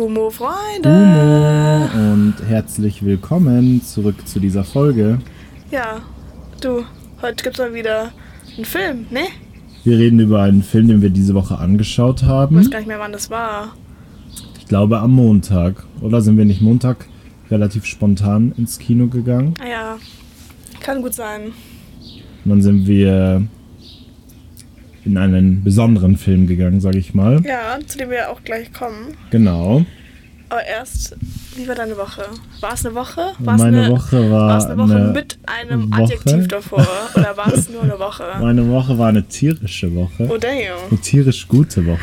Gummo Freunde. Gummo und herzlich willkommen zurück zu dieser Folge. Ja, du, heute gibt's mal wieder einen Film, ne? Wir reden über einen Film, den wir diese Woche angeschaut Ich haben. weiß gar nicht mehr, wann das war. Ich glaube am Montag. Oder sind wir nicht Montag relativ spontan ins Kino gegangen? Ah ja, kann gut sein. Und dann sind wir in einen besonderen Film gegangen, sage ich mal. Ja, zu dem wir auch gleich kommen. Genau. Aber erst, wie war deine Woche? War es eine Woche? War es Meine eine, Woche war war es eine Woche eine mit einem Woche. Adjektiv davor? Oder war es nur eine Woche? Meine Woche war eine tierische Woche. Oh damn, Eine tierisch gute Woche.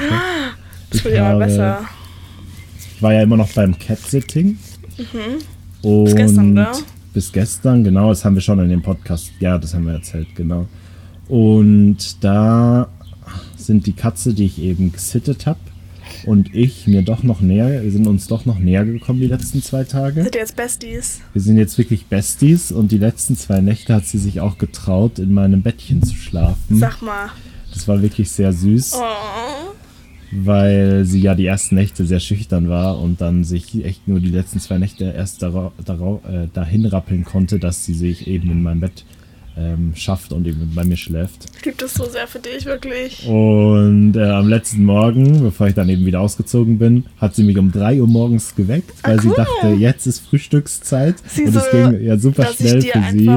das Ich wird ja mal besser. Ich war ja immer noch beim Cat-Sitting. Mhm. Bis gestern, oder? Bis gestern, genau. Das haben wir schon in dem Podcast. Ja, das haben wir erzählt, genau. Und da sind die Katze, die ich eben gesittet habe, und ich mir doch noch näher, wir sind uns doch noch näher gekommen die letzten zwei Tage. Ihr jetzt Besties? Wir sind jetzt wirklich Besties und die letzten zwei Nächte hat sie sich auch getraut, in meinem Bettchen zu schlafen. Sag mal. Das war wirklich sehr süß Oh. weil sie ja die ersten Nächte sehr schüchtern war und dann sich echt nur die letzten zwei Nächte erst äh, dahin rappeln konnte, dass sie sich eben in mein Bett ähm, schafft und eben bei mir schläft. Ich liebe das so sehr für dich, wirklich. Und äh, am letzten Morgen, bevor ich dann eben wieder ausgezogen bin, hat sie mich um 3 Uhr morgens geweckt, weil sie cool. dachte, jetzt ist Frühstückszeit. Sie und so, es ging ja super schnell für sie.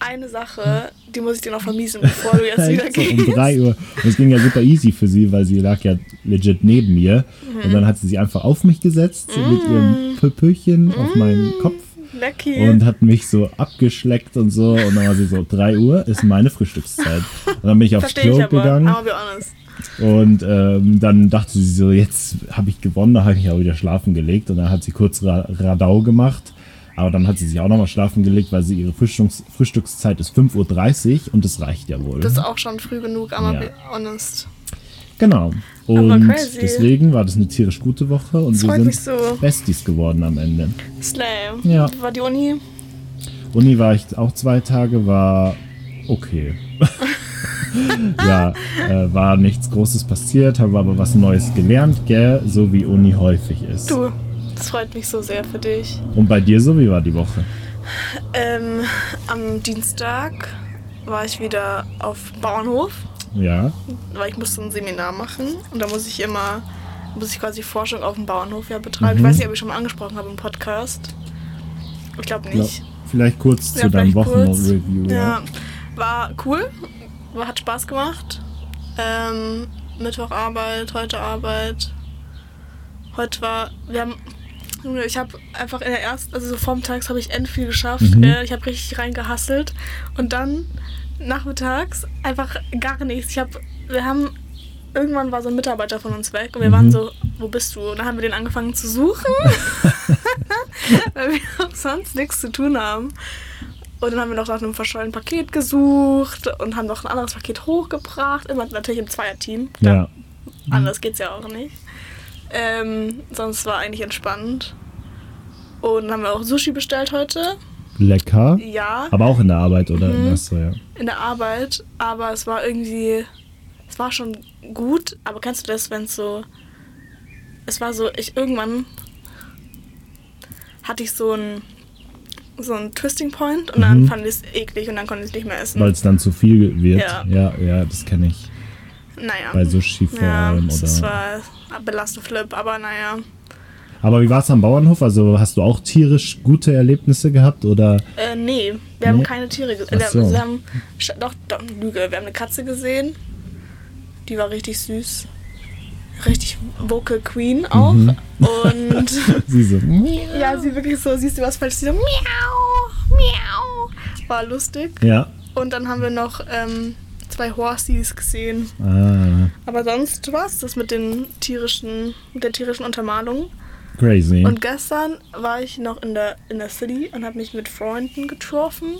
eine Sache, die muss ich dir noch vermiesen, bevor du jetzt wieder Echt so um gehst. 3 Uhr. Und es ging ja super easy für sie, weil sie lag ja legit neben mir. Mhm. Und dann hat sie sich einfach auf mich gesetzt, so mit ihrem Pöpöchen auf meinen Kopf Lecky. und hat mich so abgeschleckt und so. Und dann war sie so, 3 Uhr ist meine Frühstückszeit. Und dann bin ich aufs Klo gegangen. aber. Und ähm, dann dachte sie so, jetzt habe ich gewonnen, da habe ich mich auch wieder schlafen gelegt. Und dann hat sie kurz Ra Radau gemacht. Aber dann hat sie sich auch nochmal schlafen gelegt, weil sie ihre Frühstücks Frühstückszeit ist 5.30 Uhr und das reicht ja wohl. Das ist auch schon früh genug, aber Ja. be honest. Genau. Und deswegen war das eine tierisch gute Woche und Das wir sind so. Besties geworden am Ende. Slay. Ja. War die Uni? Uni war ich auch zwei Tage, war okay. ja, äh, war nichts Großes passiert, habe aber was Neues gelernt, gell, so wie Uni häufig ist. Du, das freut mich so sehr für dich. Und bei dir so, wie war die Woche? Ähm, am Dienstag war ich wieder auf Bauernhof, Ja, weil ich musste ein Seminar machen und da muss ich immer, muss ich quasi Forschung auf dem Bauernhof ja betreiben. Mhm. Ich weiß nicht, ob ich schon mal angesprochen habe im Podcast. Ich glaube glaub, nicht. vielleicht kurz Ja, zu deinem. Wochenreview. Ja. Ja, war cool. War, hat Spaß gemacht. Ähm, Mittwoch Arbeit, heute Arbeit. Heute war, wir haben, ich habe einfach in der ersten, also so vormittags habe ich end viel geschafft. Mhm. Äh, ich habe richtig reingehasselt. Und dann nachmittags einfach gar nichts. Ich habe, wir haben, irgendwann war so ein Mitarbeiter von uns weg und wir Mhm. waren so, wo bist du? Und dann haben wir den angefangen zu suchen, weil wir auch sonst nichts zu tun haben. Und dann haben wir noch nach einem verschollenen Paket gesucht und haben noch ein anderes Paket hochgebracht. Immer natürlich im Zweierteam. ja. Anders geht's ja auch nicht. Ähm, sonst war eigentlich entspannt. Und dann haben wir auch Sushi bestellt heute. Lecker. Ja, Aber auch in der Arbeit, oder? Mhm. Achso, ja. in der Arbeit. Aber es war irgendwie. Es war schon gut. Aber kennst du das, wenn es so. Es war so, ich irgendwann hatte ich so ein so ein Twisting Point und dann Mhm. fand ich es eklig und dann konnte ich es nicht mehr essen. Weil es dann zu viel wird. Ja. ja, ja das kenne ich. naja. Bei Sushi vor ja, allem. das Oder? war belastend Flip, aber naja. Aber wie war es am Bauernhof? Also hast du auch tierisch gute Erlebnisse gehabt oder? Äh, nee, wir haben Nee? keine Tiere gesehen. so. Wir, haben, doch, doch, Lüge, wir haben eine Katze gesehen. Die war richtig süß. Richtig Vocal Queen auch. Mhm. Und Sie so. ja, sie wirklich so, siehst du was falsch? Sie so, miau, miau. War lustig. Ja. Und dann haben wir noch ähm, zwei Horsies gesehen. Ah, Aber sonst war es das mit den tierischen, mit der tierischen Untermalung. Crazy. Und gestern war ich noch in der, in der City und habe mich mit Freunden getroffen.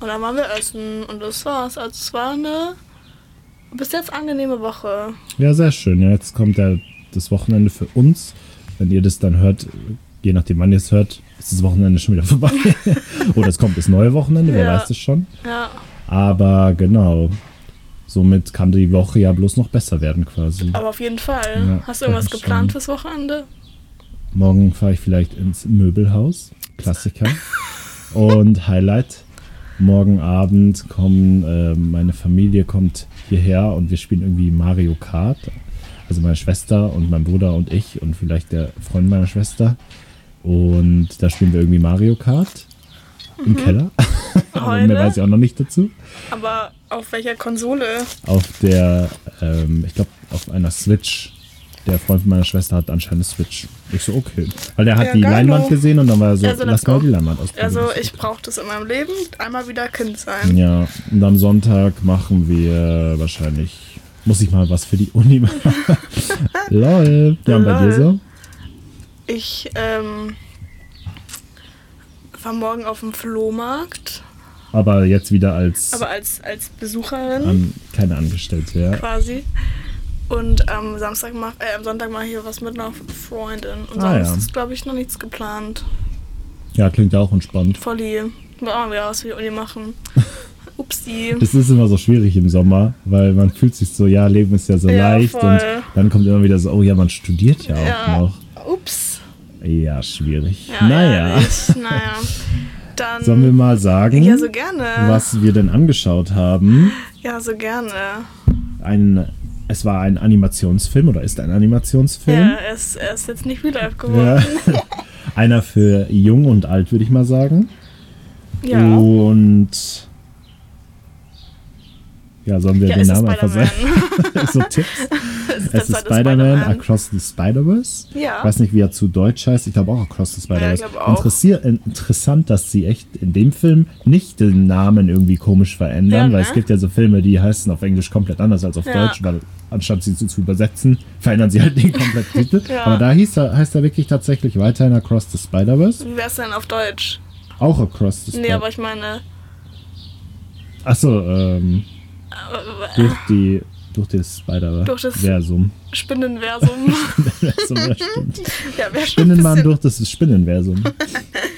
Und dann waren wir essen und das war's. Also es war eine bis jetzt angenehme Woche. ja, sehr schön. Ja, jetzt kommt ja das Wochenende für uns. Wenn ihr das dann hört, je nachdem wann ihr es hört, ist das Wochenende schon wieder vorbei. Oder es kommt das neue Wochenende, wer Ja. weiß das schon. Ja, Aber genau. Somit kann die Woche ja bloß noch besser werden quasi. aber auf jeden Fall. Ja, Hast du irgendwas geplant schon. fürs Wochenende? Morgen fahre ich vielleicht ins Möbelhaus. Klassiker. Und Highlight. Morgen Abend kommen, äh, meine Familie kommt hierher und wir spielen irgendwie Mario Kart. Also meine Schwester und mein Bruder und ich und vielleicht der Freund meiner Schwester. Und da spielen wir irgendwie Mario Kart im Keller. Aber mehr weiß ich auch noch nicht dazu. Aber auf welcher Konsole? Auf der, ähm, ich glaube, auf einer Switch. Der Freund von meiner Schwester hat anscheinend eine Switch. Ich so, okay. Weil der hat Ja, die Leinwand no. gesehen und dann war er so, Also, lass mal die Leinwand ausprobieren. Also ich brauche das in meinem Leben. Einmal wieder Kind sein. Ja, und am Sonntag machen wir wahrscheinlich, muss ich mal was für die Uni machen. Lol. Ja, und bei dir so? Ich ähm, war morgen auf dem Flohmarkt, Aber jetzt wieder als aber als, als Besucherin an, keine Angestellte, ja. quasi. Und am Samstag mach, äh, am Sonntag mache ich hier was mit einer Freundin. Und Ah, sonst ja. ist, glaube ich, noch nichts geplant. Ja, klingt auch entspannt. Volli. Auch wieder was für die Uni machen. Upsi. Das ist immer so schwierig im Sommer, weil man fühlt sich so, ja, Leben ist ja so Ja, leicht voll. und dann kommt immer wieder so, oh ja, man studiert ja auch Ja. noch. Ups. Ja, schwierig. Ja, naja. Naja. Dann. sollen wir mal sagen, ja, so was wir denn angeschaut haben? Ja, so gerne. Ein, es war ein Animationsfilm oder ist ein Animationsfilm. Ja, er ist, er ist jetzt nicht life geworden. Ja. Einer für jung und alt, würde ich mal sagen. Ja. Und ja, sollen wir Ja, den es Namen einfach sagen? Spider-Man. so Tipps. es ist, Es Spider-Man Across the Spider-Verse. Ja. Ich weiß nicht, wie er zu Deutsch heißt. Ich glaube auch Across the Spider-Verse. Ja, interessant, dass sie echt in dem Film nicht den Namen irgendwie komisch verändern, Ja, weil ne? es gibt ja so Filme, die heißen auf Englisch komplett anders als auf. Deutsch, weil anstatt sie zu, zu übersetzen, verändern sie halt den kompletten Titel. Ja. Aber da hieß er, heißt er wirklich tatsächlich weiterhin Across the Spider-Verse. Wie wär's denn auf Deutsch? Auch Across the Nee, aber Spider-Verse. ich meine. Achso, ähm, äh, durch die durch das Durch das- Spider-Versum. Spinnenversum. Versum, ja, Spinnenmann durch das Spinnenversum.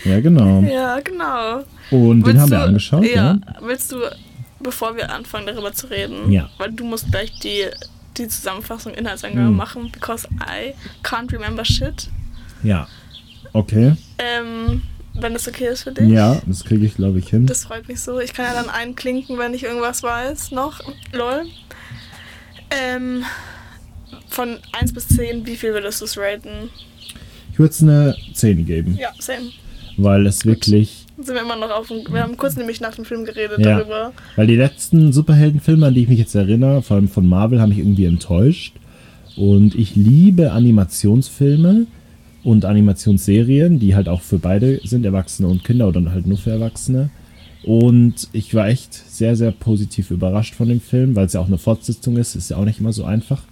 ja, genau. Ja, genau. Und den Willst haben wir du- angeschaut, ja, ja. Willst du, bevor wir anfangen, darüber zu reden, Ja. weil du musst gleich die, die Zusammenfassung Inhaltsangabe Hm. machen, because I can't remember shit. Ja. Okay. Ähm, wenn das okay ist für dich. Ja, das kriege ich, glaube ich, hin. Das freut mich so. Ich kann ja dann einklinken, wenn ich irgendwas weiß noch. Lol. Ähm, von 1 bis 10, wie viel würdest du es raten? Ich würde es eine 10 geben, Ja, same. weil es wirklich, Sind wir immer noch auf dem, Wir haben kurz nämlich nach dem Film geredet Ja. darüber. weil die letzten Superheldenfilme, an die ich mich jetzt erinnere, vor allem von Marvel, haben mich irgendwie enttäuscht. Und ich liebe Animationsfilme und Animationsserien, die halt auch für beide sind, Erwachsene und Kinder oder halt nur für Erwachsene. Und ich war echt sehr, sehr positiv überrascht von dem Film, weil es ja auch eine Fortsetzung ist, ist ja auch nicht immer so einfach.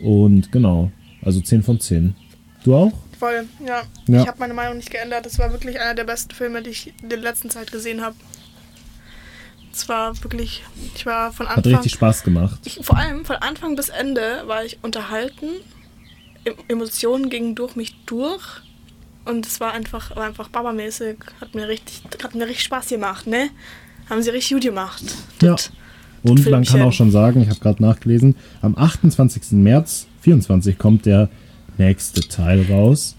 Und genau, also 10 von 10. Du auch? Voll, ja. Ja. Ich habe meine Meinung nicht geändert. Das war wirklich einer der besten Filme, die ich in der letzten Zeit gesehen habe. Es war wirklich, ich war von Hat Anfang, richtig Spaß gemacht. ich, vor allem von Anfang bis Ende war ich unterhalten. Em- Emotionen gingen durch mich durch. Und es war einfach, war einfach babamäßig. Hat mir richtig, hat mir richtig Spaß gemacht, ne? Haben sie richtig gut gemacht. Ja. Das- Und man kann auch schon sagen, ich habe gerade nachgelesen, am 28. März 24 kommt der nächste Teil raus.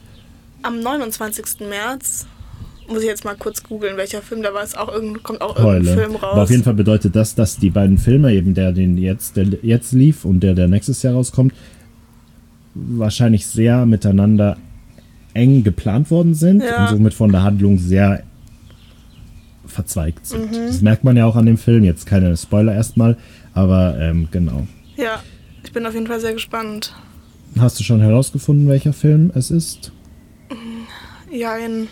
Am 29. März muss ich jetzt mal kurz googeln, welcher Film da war. Es auch irgend, kommt auch Heule. irgendein Film raus. Aber auf jeden Fall bedeutet das, dass die beiden Filme, eben der, den jetzt, der jetzt lief und der, der nächstes Jahr rauskommt, wahrscheinlich sehr miteinander eng geplant worden sind Ja. und somit von der Handlung sehr verzweigt sind. Mhm. Das merkt man ja auch an dem Film. Jetzt keine Spoiler erstmal, aber ähm, genau. Ja, ich bin auf jeden Fall sehr gespannt. Hast du schon herausgefunden, welcher Film es ist? Ja, in,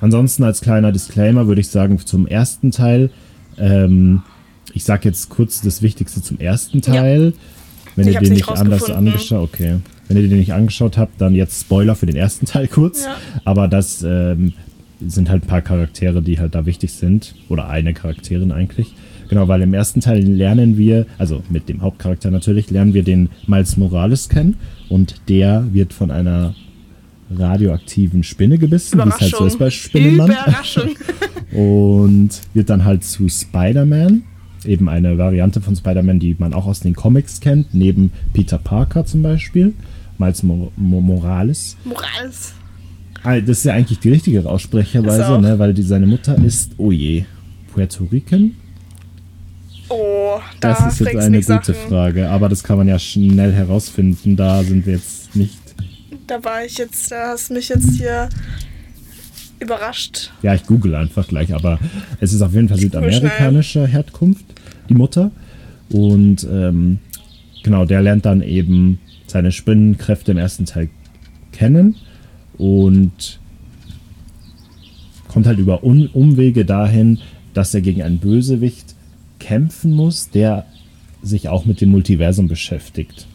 Ansonsten als kleiner Disclaimer würde ich sagen zum ersten Teil, ähm, ich sage jetzt kurz das Wichtigste zum ersten Teil. Wenn Ich ihr den nicht anders angeschaut, okay. Wenn ihr den nicht angeschaut habt, dann jetzt Spoiler für den ersten Teil kurz. Ja. Aber das ähm, sind halt ein paar Charaktere, die halt da wichtig sind. Oder eine Charakterin eigentlich. Genau, weil im ersten Teil lernen wir, also mit dem Hauptcharakter natürlich, lernen wir den Miles Morales kennen. Und der wird von einer radioaktiven Spinne gebissen, wie es halt so ist bei Spinnenmann. Überraschung. Und wird dann halt zu Spider-Man. Eben eine Variante von Spider-Man, die man auch aus den Comics kennt, neben Peter Parker zum Beispiel, Miles Mo Mo Morales. Morales. Ah, Das ist ja eigentlich die richtige Aussprecherweise, ne? weil die, seine Mutter ist, oh je, Puerto Rican? Oh, da Das ist jetzt eine gute Sachen. Frage, aber das kann man ja schnell herausfinden. Da sind wir jetzt nicht. Da war ich jetzt, da hast mich jetzt hier überrascht. Ja, ich google einfach gleich, aber es ist auf jeden Fall südamerikanischer Herkunft, die Mutter. Und ähm, genau, der lernt dann eben seine Spinnenkräfte im ersten Teil kennen und kommt halt über Un Umwege dahin, dass er gegen einen Bösewicht kämpfen muss, der sich auch mit dem Multiversum beschäftigt.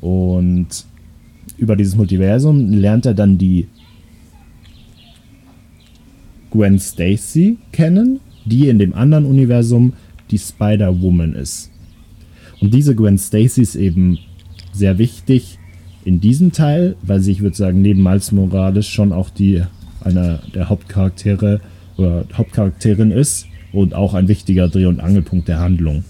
Und über dieses Multiversum lernt er dann die Gwen Stacy kennen, die in dem anderen Universum die Spider-Woman ist. Und diese Gwen Stacy ist eben sehr wichtig in diesem Teil, weil sie, ich würde sagen, neben Miles Morales schon auch die einer der Hauptcharaktere oder Hauptcharakterin ist und auch ein wichtiger Dreh- und Angelpunkt der Handlung.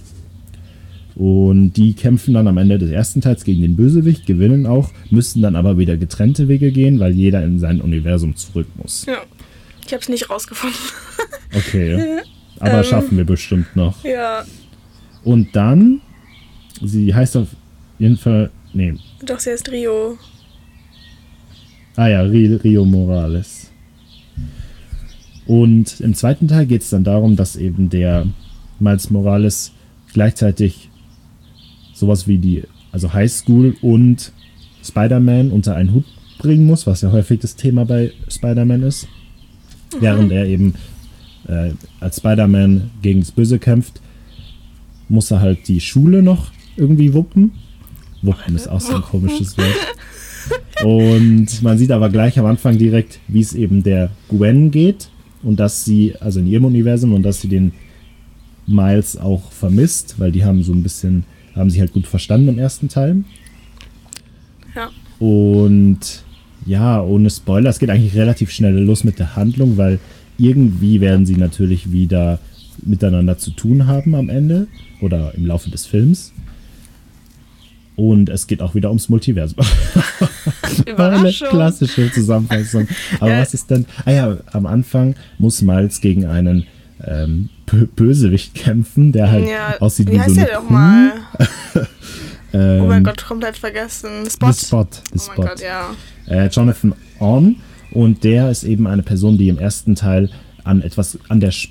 Und die kämpfen dann am Ende des ersten Teils gegen den Bösewicht, gewinnen auch, müssen dann aber wieder getrennte Wege gehen, weil jeder in sein Universum zurück muss. Ja. Ich hab's nicht rausgefunden. Okay. Aber Ähm. schaffen wir bestimmt noch. ja, Und dann, sie heißt auf jeden Fall, nee, doch, sie heißt Rio. ah ja, Ri- Rio Morales. Und im zweiten Teil geht es dann darum, dass eben der Miles Morales gleichzeitig sowas wie die, also Highschool und Spider-Man unter einen Hut bringen muss, was ja häufig das Thema bei Spider-Man ist. Während er eben äh, als Spider-Man gegen das Böse kämpft, muss er halt die Schule noch irgendwie wuppen. Wuppen ist auch so ein komisches Wort. Und man sieht aber gleich am Anfang direkt, wie es eben der Gwen geht und dass sie, also in ihrem Universum, und dass sie den Miles auch vermisst, weil die haben so ein bisschen, haben sich halt gut verstanden im ersten Teil. Ja. Und ja, ohne Spoiler, es geht eigentlich relativ schnell los mit der Handlung, weil irgendwie werden sie natürlich wieder miteinander zu tun haben am Ende oder im Laufe des Films. Und es geht auch wieder ums Multiversum. Eine klassische Zusammenfassung. Aber Ja. was ist denn? Ah ja, am Anfang muss Miles gegen einen ähm, Bö- Bösewicht kämpfen, der halt Ja, aussieht wie wie, heißt so eine der doch Kuh. mal? Ähm, Oh mein Gott, komplett vergessen. Spot. The Spot. The Oh mein Gott, ja. äh, Jonathan On und der ist eben eine Person, die im ersten Teil an etwas an der Sch-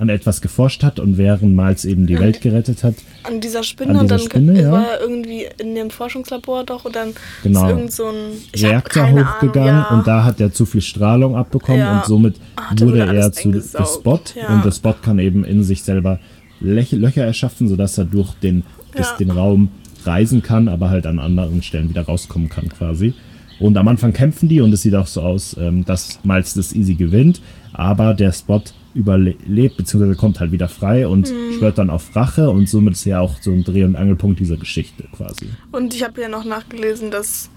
an etwas geforscht hat und während Miles eben die Welt gerettet hat. An dieser Spinne An und dieser dann Spinne, ja. war er irgendwie in dem Forschungslabor doch und dann Genau. ist irgend so ein ich Reaktor hochgegangen Ahnung, ja. und da hat er zu viel Strahlung abbekommen Ja. und somit da wurde er zu The Spot und The Spot kann eben in sich selber Lech Löcher erschaffen, sodass er durch den, das, den Raum reisen kann, aber halt an anderen Stellen wieder rauskommen kann quasi. Und am Anfang kämpfen die und es sieht auch so aus, ähm, dass Miles das easy gewinnt, aber der Spot überlebt, beziehungsweise kommt halt wieder frei und Mhm. schwört dann auf Rache und somit ist er auch so ein Dreh- und Angelpunkt dieser Geschichte quasi. Und ich habe ja noch nachgelesen, dass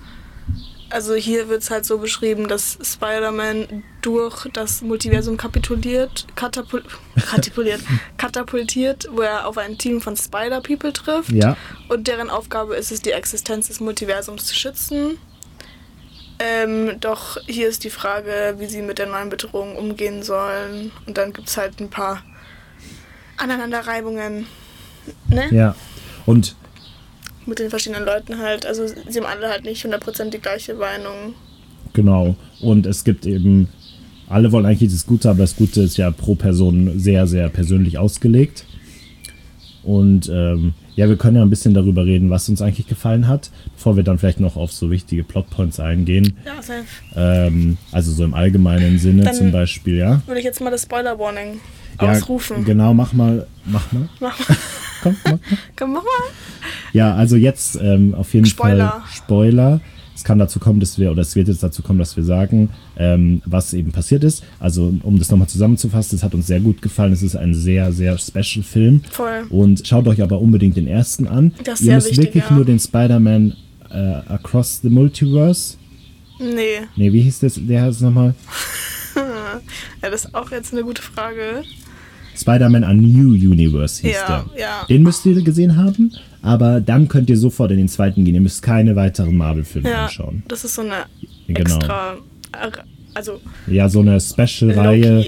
also hier wird es halt so beschrieben, dass Spider-Man durch das Multiversum kapituliert, katapul katapultiert, katapultiert, wo er auf ein Team von Spider-People trifft. Ja, Und deren Aufgabe ist es, die Existenz des Multiversums zu schützen. Ähm, doch hier ist die Frage, wie sie mit der neuen Bedrohung umgehen sollen. Und dann gibt es halt ein paar Aneinanderreibungen. Ne? ja. Und Mit den verschiedenen Leuten halt. Also sie haben alle halt nicht 100% die gleiche Meinung. Genau. Und es gibt eben, alle wollen eigentlich das Gute, aber das Gute ist ja pro Person sehr, sehr persönlich ausgelegt. Und ähm, ja, wir können ja ein bisschen darüber reden, was uns eigentlich gefallen hat, bevor wir dann vielleicht noch auf so wichtige Plotpoints eingehen. Ja, safe. Ähm, also so im allgemeinen Sinne Dann- zum Beispiel, ja. Würde ich jetzt mal das Spoiler-Warning ja ausrufen. Genau, mach mal, mach mal. Mach mal. Komm, mach mal. Komm, mach mal. Ja, also jetzt ähm, auf jeden Spoiler. Fall Spoiler. Es kann dazu kommen, dass wir, oder es wird jetzt dazu kommen, dass wir sagen, ähm, was eben passiert ist. Also, um das nochmal zusammenzufassen, es hat uns sehr gut gefallen. Es ist ein sehr, sehr special Film. Voll. Und schaut euch aber unbedingt den ersten an. Das ist Ihr müsst wichtig, wirklich ja. nur den Spider-Man äh, Across the Multiverse. Nee. Nee, wie hieß das? Der heißt nochmal? Ja, das ist auch jetzt eine gute Frage. Spider-Man A New Universe hieß Ja, der. ja. Den müsst ihr gesehen haben, aber dann könnt ihr sofort in den zweiten gehen. Ihr müsst keine weiteren Marvel-Filme Ja, anschauen. das ist so eine Genau. extra, also Ja, so eine Special-Reihe,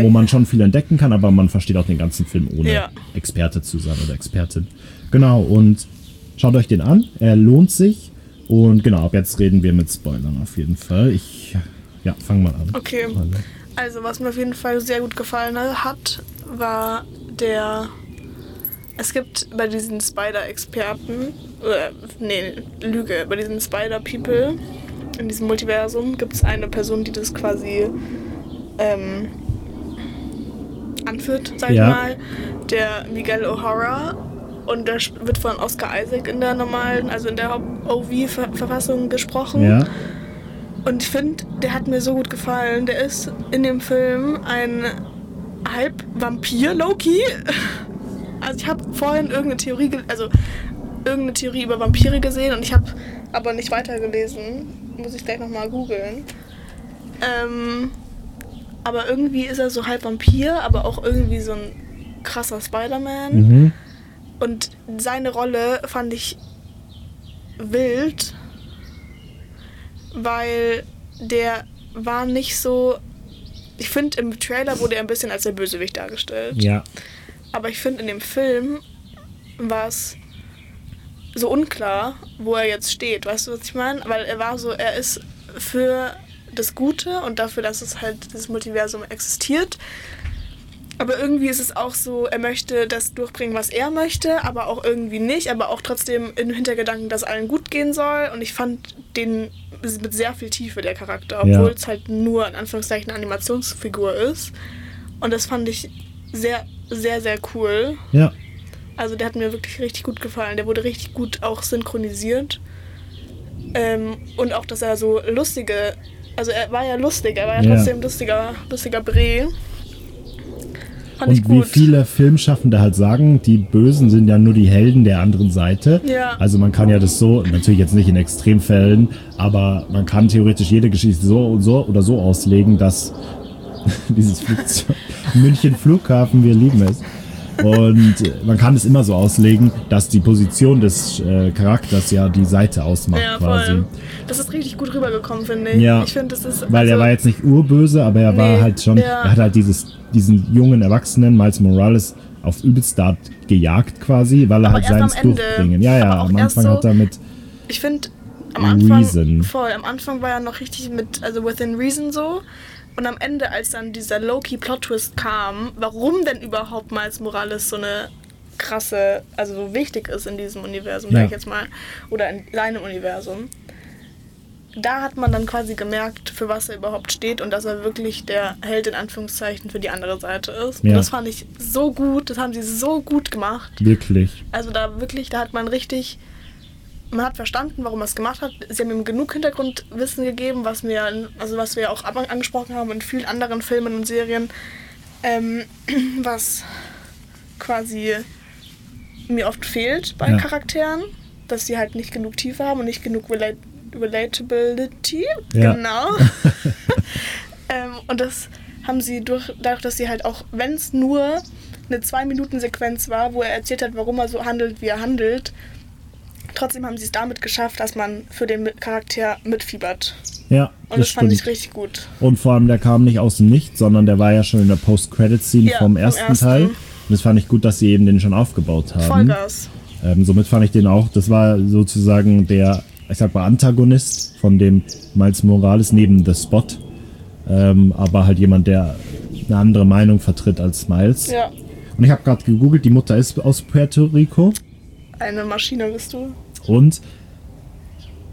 wo man schon viel entdecken kann, aber man versteht auch den ganzen Film ohne Ja. Experte zu sein oder Expertin. Genau, und schaut euch den an. Er lohnt sich. Und genau, ab jetzt reden wir mit Spoilern auf jeden Fall. Ich, ja, fang mal an. Okay. Also, Also, was mir auf jeden Fall sehr gut gefallen hat, war der. Es gibt bei diesen Spider-Experten, äh, nee, Lüge, bei diesen Spider-People in diesem Multiversum gibt es eine Person, die das quasi ähm, anführt, sag Ja. ich mal. Der Miguel O'Hara. Und der wird von Oscar Isaac in der normalen, also in der OV-Verfassung gesprochen. ja, Und ich finde, der hat mir so gut gefallen. Der ist in dem Film ein halb Vampir, Loki. Also ich habe vorhin irgendeine Theorie, also irgendeine Theorie über Vampire gesehen und ich habe aber nicht weitergelesen. Muss ich gleich nochmal googeln. Ähm, aber irgendwie ist er so halb Vampir, aber auch irgendwie so ein krasser Spider-Man. mhm. Und seine Rolle fand ich wild, weil der war nicht so. Ich finde, im Trailer wurde er ein bisschen als der Bösewicht dargestellt. ja, Aber ich finde, in dem Film war es so unklar, wo er jetzt steht. Weißt du, was ich meine? Weil er war so, er ist für das Gute und dafür, dass es halt das Multiversum existiert. Aber irgendwie ist es auch so, er möchte das durchbringen, was er möchte, aber auch irgendwie nicht, aber auch trotzdem im Hintergedanken, dass allen gut gehen soll. Und ich fand den mit sehr viel Tiefe, der Charakter, Ja. obwohl es halt nur in Anführungszeichen eine Animationsfigur ist. Und das fand ich sehr, sehr, sehr cool. ja, Also der hat mir wirklich richtig gut gefallen. Der wurde richtig gut auch synchronisiert. Ähm, und auch, dass er so lustige, also er war ja lustig, er war ja, Ja. trotzdem lustiger, lustiger Bre. Und wie viele Filmschaffende halt sagen, die Bösen sind ja nur die Helden der anderen Seite. Ja. Also man kann ja das so, natürlich jetzt nicht in Extremfällen, aber man kann theoretisch jede Geschichte so und so oder so auslegen, dass dieses Flugzeug, München Flughafen, wir lieben es. Und äh, man kann es immer so auslegen, dass die Position des äh, Charakters ja die Seite ausmacht ja, quasi. voll. Das ist richtig gut rübergekommen, finde ich. Ja. Ich finde, das ist. Weil er also- war jetzt nicht urböse, aber er war Nee, halt schon, ja. er hat halt dieses, diesen jungen Erwachsenen, Miles Morales, auf übelst Start gejagt quasi, weil er Aber halt seins durchbringen. Ja, ja, am Anfang so- hat er mit, Ich finde, am Anfang. Reason. Voll, am Anfang war er noch richtig mit, also within reason so. Und am Ende, als dann dieser Loki-Plot-Twist kam, warum denn überhaupt Miles Morales so eine krasse, also so wichtig ist in diesem Universum, Ja. sag ich jetzt mal, oder in seinem Universum, da hat man dann quasi gemerkt, für was er überhaupt steht und dass er wirklich der Held in Anführungszeichen für die andere Seite ist. Ja. Und das fand ich so gut, das haben sie so gut gemacht. wirklich, Also da wirklich, da hat man richtig, man hat verstanden, warum er es gemacht hat. Sie haben ihm genug Hintergrundwissen gegeben, was wir, also was wir auch angesprochen haben in vielen anderen Filmen und Serien, ähm, was quasi mir oft fehlt bei Ja. Charakteren, dass sie halt nicht genug Tiefe haben und nicht genug Relat Relatability. Ja. Genau. ähm, und das haben sie durch, dadurch, dass sie halt auch, wenn es nur eine Zwei-Minuten-Sequenz war, wo er erzählt hat, warum er so handelt, wie er handelt, trotzdem haben sie es damit geschafft, dass man für den Charakter mitfiebert. ja, Und das, das fand ich stimmt. richtig gut. Und vor allem, der kam nicht aus dem Nichts, sondern der war ja schon in der Post-Credit-Scene Ja, vom vom ersten ersten. Teil. Und das fand ich gut, dass sie eben den schon aufgebaut haben. Vollgas. Ähm, somit fand ich den auch, das war sozusagen der, ich sag mal, Antagonist von dem Miles Morales neben The Spot. Ähm, aber halt jemand, der eine andere Meinung vertritt als Miles. Ja, Und ich habe gerade gegoogelt, die Mutter ist aus Puerto Rico. Eine Maschine bist du. Und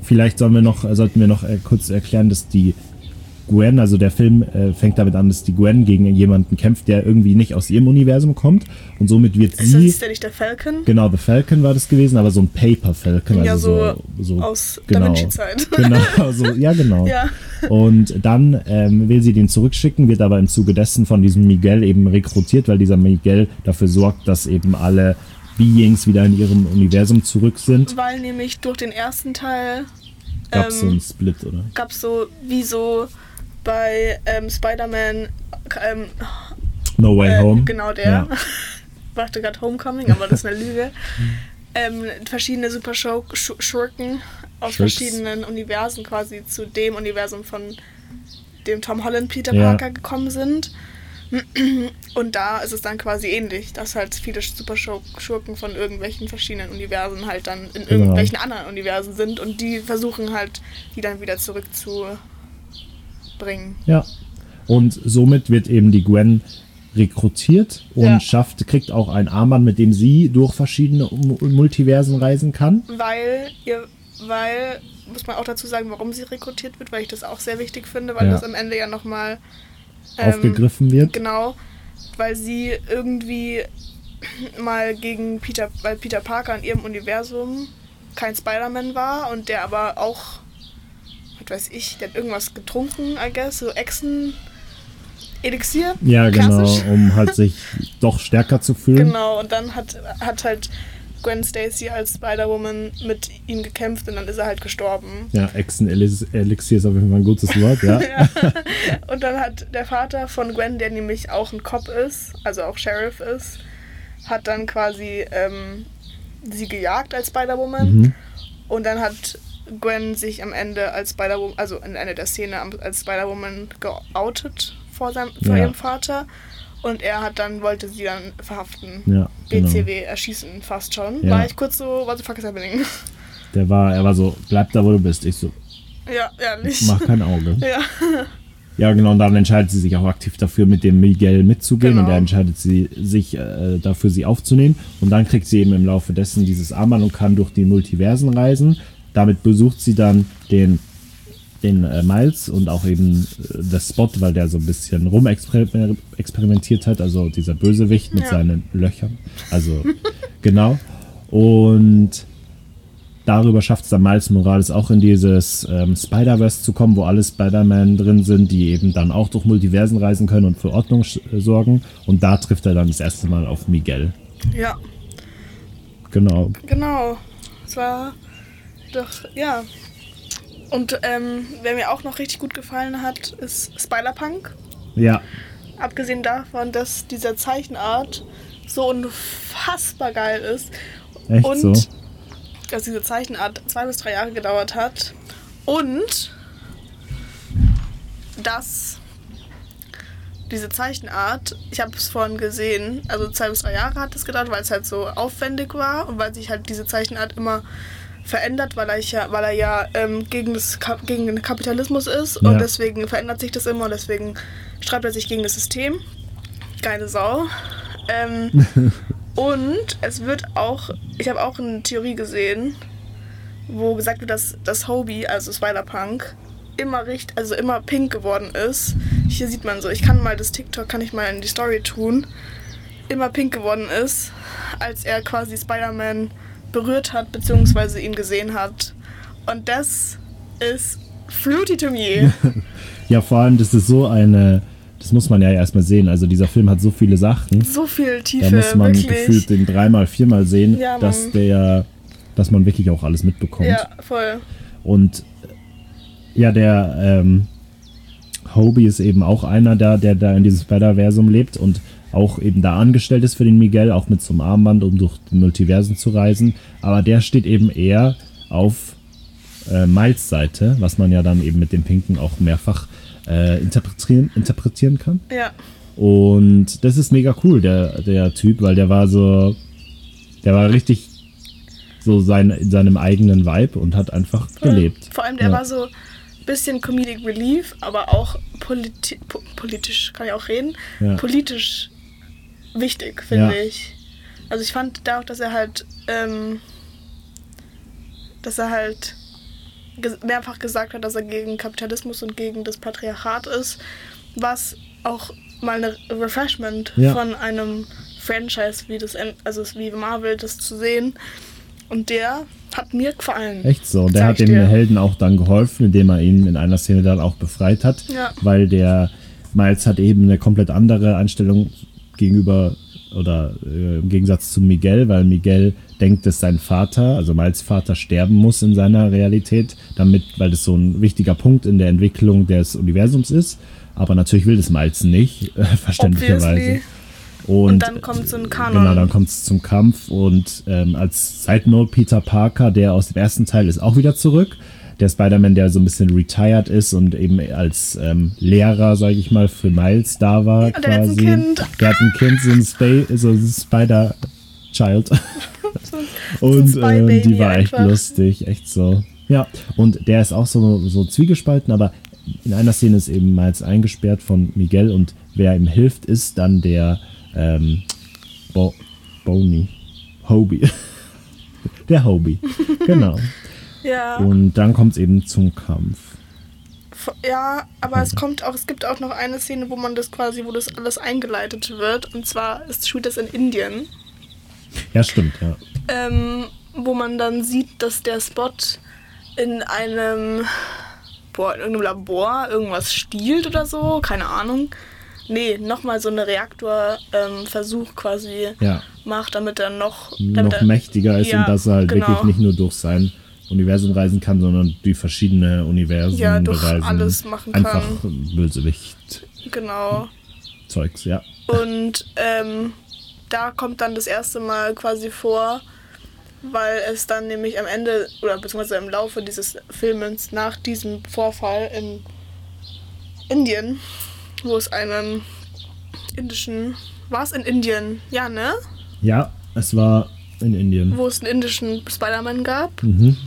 vielleicht sollen wir noch, sollten wir noch äh, kurz erklären, dass die Gwen, also der Film äh, fängt damit an, dass die Gwen gegen jemanden kämpft, der irgendwie nicht aus ihrem Universum kommt. Und somit wird Ist, das, sie, ist der nicht der Falcon? genau, The Falcon war das gewesen, aber so ein Paper Falcon. Ja, also so so, so aus Da genau, Vinci-Zeit. Genau, so, ja genau. Ja. Und dann ähm, will sie den zurückschicken, wird aber im Zuge dessen von diesem Miguel eben rekrutiert, weil dieser Miguel dafür sorgt, dass eben alle Beings wieder in ihrem Universum zurück sind. Weil nämlich durch den ersten Teil Gab es so ähm, einen Split, oder? gab es so, wie so bei ähm, Spider-Man, ähm, No Way äh, Home. genau der, Ja. ich dachte gerade Homecoming, aber das ist eine Lüge, ähm, verschiedene Super-Schurken aus Tricks. verschiedenen Universen quasi zu dem Universum von dem Tom Holland Peter Ja. Parker gekommen sind. Und da ist es dann quasi ähnlich, dass halt viele Superschurken von irgendwelchen verschiedenen Universen halt dann in Genau. irgendwelchen anderen Universen sind und die versuchen halt, die dann wieder zurückzubringen. Ja. Und somit wird eben die Gwen rekrutiert und Ja. schafft, kriegt auch ein Armband, mit dem sie durch verschiedene Mu- Multiversen reisen kann. Weil ihr, weil, muss man auch dazu sagen, warum sie rekrutiert wird, weil ich das auch sehr wichtig finde, weil Ja. das am Ende ja nochmal ähm, aufgegriffen wird. Genau, weil sie irgendwie mal gegen Peter, weil Peter Parker in ihrem Universum kein Spider-Man war und der aber auch, was weiß ich, der hat irgendwas getrunken, I guess, so Echsen. Elixier. Ja, genau, um halt sich doch stärker zu fühlen. Genau, und dann hat, hat halt Gwen Stacy als Spider-Woman mit ihm gekämpft und dann ist er halt gestorben. Ja, Echsen-Elixier ist auf jeden Fall ein gutes Wort, ja. Ja. Und dann hat der Vater von Gwen, der nämlich auch ein Cop ist, also auch Sheriff ist, hat dann quasi ähm, sie gejagt als Spider-Woman. Mhm. Und dann hat Gwen sich am Ende als Spider-Woman, also in einer der Szene als Spider-Woman geoutet vor, seinem, vor Ja. ihrem Vater. Und er hat dann, wollte sie dann verhaften. Ja, genau. BCW erschießen fast schon. Ja. War ich kurz so, what the fuck is happening? Der war, er war so, bleib da, wo du bist. Ich so, ja, ehrlich. mach kein Auge. Ja. Ja, genau, und dann entscheidet sie sich auch aktiv dafür, mit dem Miguel mitzugehen Genau. und er entscheidet sie, sich äh, dafür, sie aufzunehmen. Und dann kriegt sie eben im Laufe dessen dieses Armband und kann durch die Multiversen reisen. Damit besucht sie dann den, den äh, Miles und auch eben äh, das Spot, weil der so ein bisschen rumexperimentiert hat, also dieser Bösewicht mit Ja. seinen Löchern. Also, genau. Und darüber schafft es dann Miles Morales auch in dieses ähm, Spider-Verse zu kommen, wo alle Spider-Man drin sind, die eben dann auch durch Multiversen reisen können und für Ordnung äh, sorgen. Und da trifft er dann das erste Mal auf Miguel. ja. Genau. Genau. Es war doch, ja. Und ähm, wer mir auch noch richtig gut gefallen hat, ist Spider-Punk. Ja, Abgesehen davon, dass dieser Zeichenart so unfassbar geil ist. echt und so. dass diese Zeichenart zwei bis drei Jahre gedauert hat. Und dass diese Zeichenart, ich habe es vorhin gesehen, also zwei bis drei Jahre hat es gedauert, weil es halt so aufwendig war und weil sich halt diese Zeichenart immer verändert, weil er ja, weil er ja ähm, gegen, das gegen den Kapitalismus ist Ja. und deswegen verändert sich das immer und deswegen streibt er sich gegen das System. Geile Sau. Ähm, und es wird auch, ich habe auch eine Theorie gesehen, wo gesagt wird, dass das Hobie, also Spider-Punk, immer richtig, also immer pink geworden ist. Hier sieht man so, ich kann mal das TikTok, kann ich mal in die Story tun, immer pink geworden ist, als er quasi Spider-Man berührt hat, beziehungsweise ihn gesehen hat. Und das ist fruity to me. Ja, vor allem, das ist so eine, das muss man ja erstmal sehen. Also dieser Film hat so viele Sachen. so viel Da Tiefe, muss man wirklich. gefühlt den dreimal, viermal sehen, Ja, dass der, dass man wirklich auch alles mitbekommt. Ja, voll. Und ja, der ähm, Hobie ist eben auch einer da, der da in diesem Spider-Versum lebt und auch eben da angestellt ist für den Miguel, auch mit so einem Armband, um durch die Multiversen zu reisen. Aber der steht eben eher auf äh, Miles Seite, was man ja dann eben mit dem Pinken auch mehrfach äh, interpretieren, interpretieren kann. Ja, Und das ist mega cool, der, der Typ, weil der war so, der war richtig so sein, in seinem eigenen Vibe und hat einfach gelebt. Vor allem, der Ja. war so ein bisschen Comedic Relief, aber auch politi po politisch, kann ich auch reden, Ja. politisch wichtig, finde Ja. ich. Also ich fand da auch, dass er halt, ähm, dass er halt mehrfach gesagt hat, dass er gegen Kapitalismus und gegen das Patriarchat ist, was auch mal eine Refreshment Ja. von einem Franchise wie das, also wie Marvel das zu sehen. Und der hat mir gefallen. Echt so. Und der hat dem dir. Helden auch dann geholfen, indem er ihn in einer Szene dann auch befreit hat. Ja. Weil der Miles hat eben eine komplett andere Einstellung gegenüber oder äh, im Gegensatz zu Miguel, weil Miguel denkt, dass sein Vater, also Miles Vater, sterben muss in seiner Realität, damit, weil das so ein wichtiger Punkt in der Entwicklung des Universums ist. Aber natürlich will das Miles nicht, äh, verständlicherweise. Obviously. Und, Und dann kommt so ein Kanon. Genau, dann kommt es zum Kampf und ähm, als Side Note Peter Parker, der aus dem ersten Teil ist auch wieder zurück. Der Spider-Man, der so ein bisschen retired ist und eben als ähm, Lehrer, sage ich mal, für Miles da war. Und der hat ein quasi. Kind. Der hat ein Kind, so ein, Spa so ein Spider-Child. und so ähm, die war echt einfach. lustig, echt so. Ja, und der ist auch so, so zwiegespalten, aber in einer Szene ist eben Miles eingesperrt von Miguel und wer ihm hilft, ist dann der ähm, Bo Boney. Hobie. der Hobie. Genau. Ja. Und dann kommt es eben zum Kampf. Ja, aber es kommt auch, es gibt auch noch eine Szene, wo man das quasi, wo das alles eingeleitet wird. Und zwar ist Shoot das in Indien. Ja, stimmt, ja. ähm, wo man dann sieht, dass der Spot in einem, boah, in irgendeinem Labor irgendwas stiehlt oder so, keine Ahnung. Nee, nochmal so eine Reaktorversuch quasi Ja. macht, damit er noch, Noch er, mächtiger ist Ja, und dass er halt genau. wirklich nicht nur durch sein Universum reisen kann, sondern durch verschiedene Universen Ja, durch bereisen. alles machen Einfach kann. Bösewicht-Zeugs, Genau. ja. Und ähm, da kommt dann das erste Mal quasi vor, weil es dann nämlich am Ende oder beziehungsweise im Laufe dieses Filmens nach diesem Vorfall in Indien, wo es einen indischen, war es in Indien, ja ne, Ja, es war in Indien. wo es einen indischen Spider-Man gab, Mhm.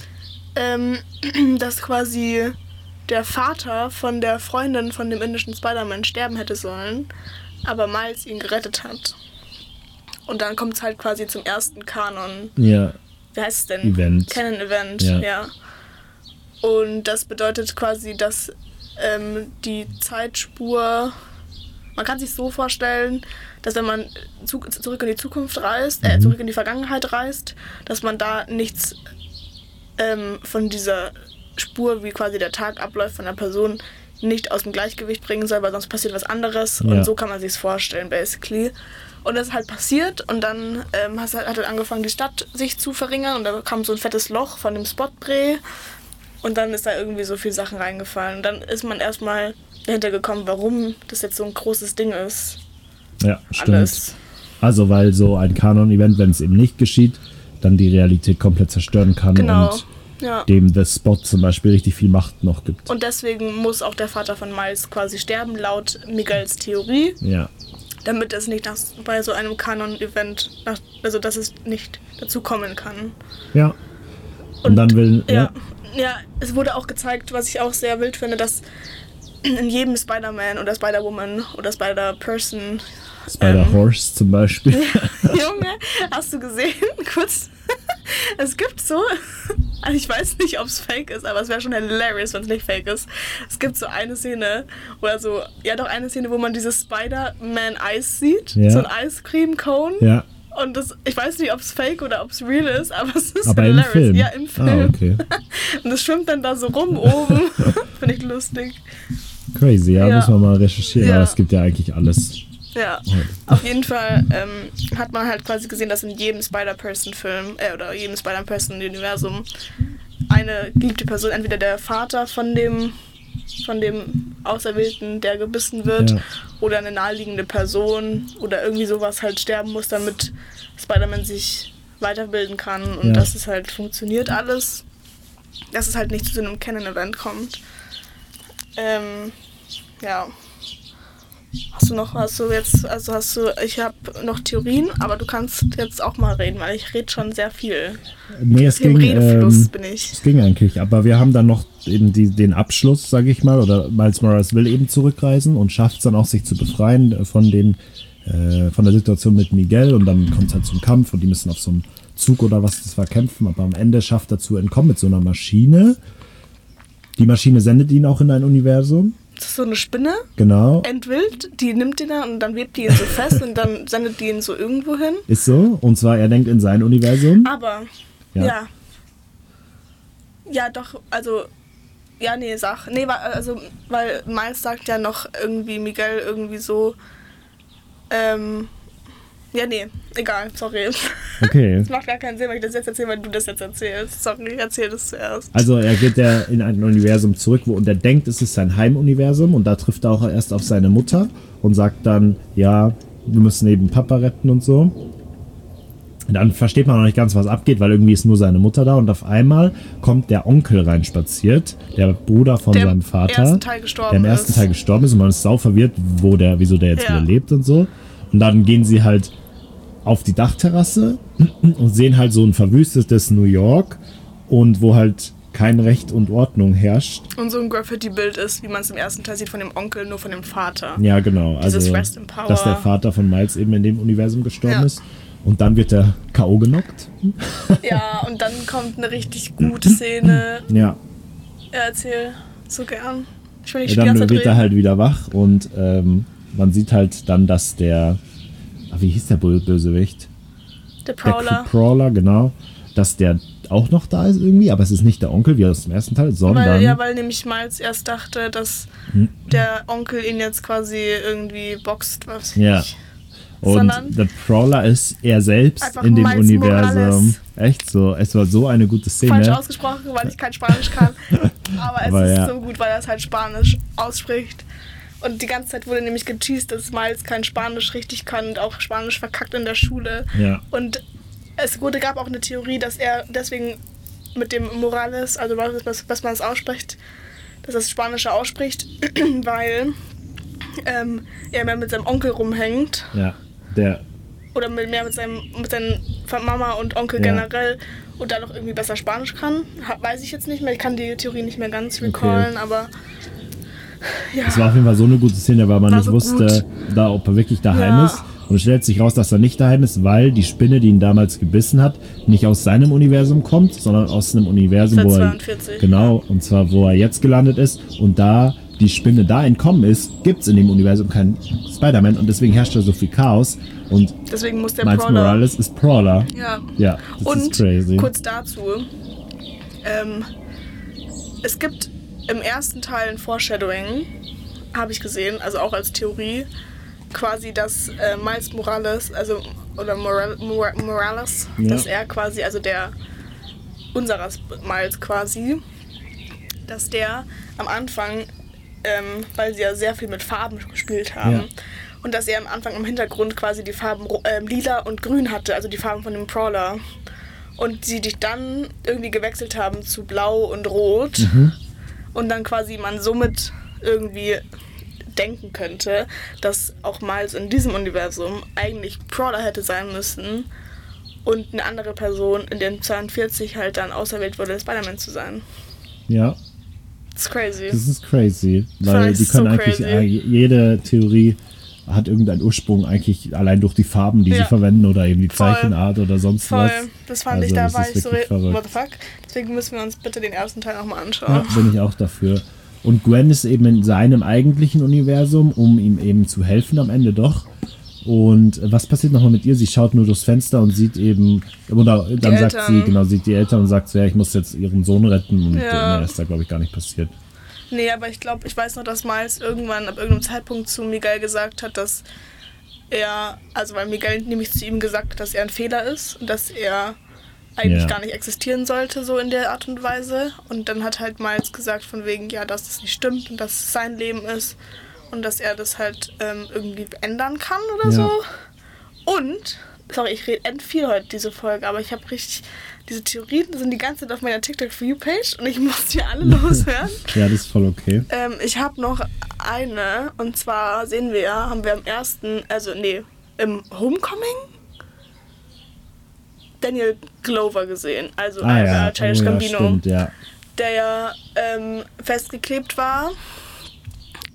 Ähm, dass quasi der Vater von der Freundin von dem indischen Spider-Man sterben hätte sollen, aber Miles ihn gerettet hat. Und dann kommt es halt quasi zum ersten Kanon. Ja, Wie heißt es denn? Event. Canon Event, Ja. ja. Und das bedeutet quasi, dass ähm, die Zeitspur. Man kann sich so vorstellen, dass wenn man zu, zurück in die Zukunft reist, äh, Mhm. zurück in die Vergangenheit reist, dass man da nichts ähm, von dieser Spur, wie quasi der Tag abläuft von der Person, nicht aus dem Gleichgewicht bringen soll, weil sonst passiert was anderes. Ja. Und so kann man sich vorstellen, basically. Und das ist halt passiert und dann ähm, hat, hat halt angefangen, die Stadt sich zu verringern und da kam so ein fettes Loch von dem Spotbray und dann ist da irgendwie so viel Sachen reingefallen. Und dann ist man erstmal dahinter gekommen, warum das jetzt so ein großes Ding ist. ja, stimmt. Alles. Also, weil so ein Kanon-Event, wenn es eben nicht geschieht, dann die Realität komplett zerstören kann Genau. und Ja. dem The Spot zum Beispiel richtig viel Macht noch gibt. Und deswegen muss auch der Vater von Miles quasi sterben, laut Miguels Theorie, ja, damit es nicht nach, bei so einem Kanon-Event, also dass es nicht dazu kommen kann. ja. Und, dann will, Ja. ja, ja, es wurde auch gezeigt, was ich auch sehr wild finde, dass in jedem Spider-Man oder Spider-Woman oder Spider-Person. Spider-Horse zum Beispiel. Junge, hast du gesehen? Kurz. Es gibt so. Also ich weiß nicht, ob es fake ist, aber es wäre schon hilarious, wenn es nicht fake ist. Es gibt so eine Szene, oder so, ja doch eine Szene, wo man dieses Spider-Man-Eis sieht. Ja. So ein Eiscreme-Cone. ja, Und das, ich weiß nicht, ob es fake oder ob es real ist, aber es ist aber im hilarious. Film. Ja, im Film. Ah, okay. Und es schwimmt dann da so rum oben. Finde ich lustig. Crazy, ja, Ja. muss man mal recherchieren, Ja. aber es gibt ja eigentlich alles. Ja. Auf jeden Fall ähm, hat man halt quasi gesehen, dass in jedem Spider-Person-Film, äh, oder jedem Spider-Person-Universum eine geliebte Person, entweder der Vater von dem von dem Auserwählten, der gebissen wird, Ja. oder eine naheliegende Person oder irgendwie sowas halt sterben muss, damit Spider-Man sich weiterbilden kann und Ja. dass es halt funktioniert alles. Dass es halt nicht zu so einem Canon-Event kommt. Ähm, ja. Hast du noch, hast du jetzt, also hast du, ich habe noch Theorien, aber du kannst jetzt auch mal reden, weil ich rede schon sehr viel. Nee, es Im ging, Redefluss ähm, bin ich. es ging eigentlich, aber wir haben dann noch eben die, den Abschluss, sage ich mal, oder Miles Morales will eben zurückreisen und schafft es dann auch, sich zu befreien äh, von den, äh, von der Situation mit Miguel und dann kommt es halt zum Kampf und die müssen auf so einem Zug oder was das war kämpfen, aber am Ende schafft er zu entkommen mit so einer Maschine. Die Maschine sendet ihn auch in ein Universum, so eine Spinne, genau. entwillt, die nimmt ihn dann und dann webt die ihn so fest und dann sendet die ihn so irgendwo hin. Ist so, und zwar er denkt in sein Universum. Aber, Ja. ja. ja. doch, also, ja, nee, sag. Nee, also, weil Miles sagt ja noch irgendwie, Miguel irgendwie so, ähm, ja, nee, egal, sorry. Okay. Es macht gar keinen Sinn, weil ich das jetzt erzähle, weil du das jetzt erzählst. Sorry, ich erzähle das zuerst. Also er geht ja in ein Universum zurück, wo und er denkt, es ist sein Heimuniversum und da trifft er auch erst auf seine Mutter und sagt dann, ja, wir müssen eben Papa retten und so. Dann versteht man noch nicht ganz, was abgeht, weil irgendwie ist nur seine Mutter da und auf einmal kommt der Onkel reinspaziert, der Bruder von Der seinem im Vater, ersten Teil gestorben der im ersten ist. Teil gestorben ist und man ist sau verwirrt, wo der, wieso der jetzt Ja. wieder lebt und so. Und dann gehen sie halt auf die Dachterrasse und sehen halt so ein verwüstetes New York und wo halt kein Recht und Ordnung herrscht. Und so ein Graffiti-Bild ist, wie man es im ersten Teil sieht, von dem Onkel, nur von dem Vater. Ja, genau. Also, Dieses Power. dass der Vater von Miles eben in dem Universum gestorben Ja. ist. Und dann wird er K.O. genockt. Ja, und dann kommt eine richtig gute Szene. Ja. Ja, erzähl so gern. Ich will nicht Ja, dann wird er halt wieder wach und ähm, man sieht halt dann, dass der. Wie hieß der Bö- Bösewicht? Der Der Prowler. Genau. Dass der auch noch da ist irgendwie, aber es ist nicht der Onkel wie aus dem ersten Teil, sondern. Weil, ja, weil nämlich Miles erst dachte, dass Hm. der Onkel ihn jetzt quasi irgendwie boxt. Was Ja. ich. und sondern- der Prowler ist er selbst in dem Miles Universum. Morales. Echt so. Es war so eine gute Falsch Szene. ausgesprochen, weil ich kein Spanisch kann. Aber es Aber ist ja. so gut, weil er es halt Spanisch ausspricht. Und die ganze Zeit wurde nämlich geteased, dass Miles kein Spanisch richtig kann und auch Spanisch verkackt in der Schule. Ja. Und es wurde, gab auch eine Theorie, dass er deswegen mit dem Morales, also was, was man es ausspricht, dass er das Spanische ausspricht, weil ähm, er mehr mit seinem Onkel rumhängt Ja. Der. oder mit, mehr mit, seinem, mit seinen Mama und Onkel Ja. generell und dann noch irgendwie besser Spanisch kann. Weiß ich jetzt nicht mehr, ich kann die Theorie nicht mehr ganz recallen, aber ja. Es war auf jeden Fall so eine gute Szene, weil man War nicht so wusste, da, ob er wirklich daheim Ja. ist. Und es stellt sich raus, dass er nicht daheim ist, weil die Spinne, die ihn damals gebissen hat, nicht aus seinem Universum kommt, sondern aus einem Universum, wo er. 42. Genau, und zwar wo er jetzt gelandet ist. Und da die Spinne da entkommen ist, gibt es in dem Universum keinen Spider-Man und deswegen herrscht da so viel Chaos. Und Deswegen muss der Miles Prowler. Morales ist Prowler. Ja. Ja, das Und ist crazy. kurz dazu, ähm, es gibt im ersten Teil ein Foreshadowing, habe ich gesehen, also auch als Theorie, quasi, dass äh, Miles Morales, also oder Moral, Mor Morales, Ja. dass er quasi, also der unserer Miles quasi, dass der am Anfang, ähm, weil sie ja sehr viel mit Farben gespielt haben, Ja. und dass er am Anfang im Hintergrund quasi die Farben ähm, lila und grün hatte, also die Farben von dem Prowler. Und sie dich dann irgendwie gewechselt haben zu blau und rot. Mhm. Und dann quasi man somit irgendwie denken könnte, dass auch Miles in diesem Universum eigentlich Prowler hätte sein müssen und eine andere Person in den 42 halt dann auserwählt wurde, Spider-Man zu sein. ja, Das ist crazy. das ist crazy. Weil die können so eigentlich, crazy. jede Theorie hat irgendeinen Ursprung eigentlich allein durch die Farben, die sie Ja. verwenden oder eben die Voll. Zeichenart oder sonst Voll. was. Das fand Also, ich, da war ich so, what the fuck. Deswegen müssen wir uns bitte den ersten Teil nochmal Ja, anschauen. bin ich auch dafür. Und Gwen ist eben in seinem eigentlichen Universum, um ihm eben zu helfen am Ende doch. Und was passiert nochmal mit ihr? Sie schaut nur durchs Fenster und sieht eben, oder dann sagt Eltern. sie, genau, sieht die Eltern und sagt ja, ich muss jetzt ihren Sohn retten. Und Ja. nee, ist da, glaube ich, gar nicht passiert. Nee, aber ich glaube, ich weiß noch, dass Miles irgendwann ab irgendeinem Zeitpunkt zu Miguel gesagt hat, dass er, also weil Miguel nämlich zu ihm gesagt hat, dass er ein Fehler ist und dass er eigentlich Ja. gar nicht existieren sollte, so in der Art und Weise. Und dann hat halt Miles gesagt von wegen, ja, dass das nicht stimmt und dass es sein Leben ist und dass er das halt ähm, irgendwie ändern kann oder Ja. so. Und, sorry, ich rede end viel heute diese Folge, aber ich habe richtig, diese Theorien sind die ganze Zeit auf meiner TikTok For You Page und ich muss die alle loswerden. Ja, das ist voll okay. Ähm, ich habe noch eine und zwar sehen wir ja, haben wir am ersten, also nee, im Homecoming Daniel Glover gesehen, also Ah ja, äh, Childish oh, ja Gambino, stimmt, ja. der ja ähm, festgeklebt war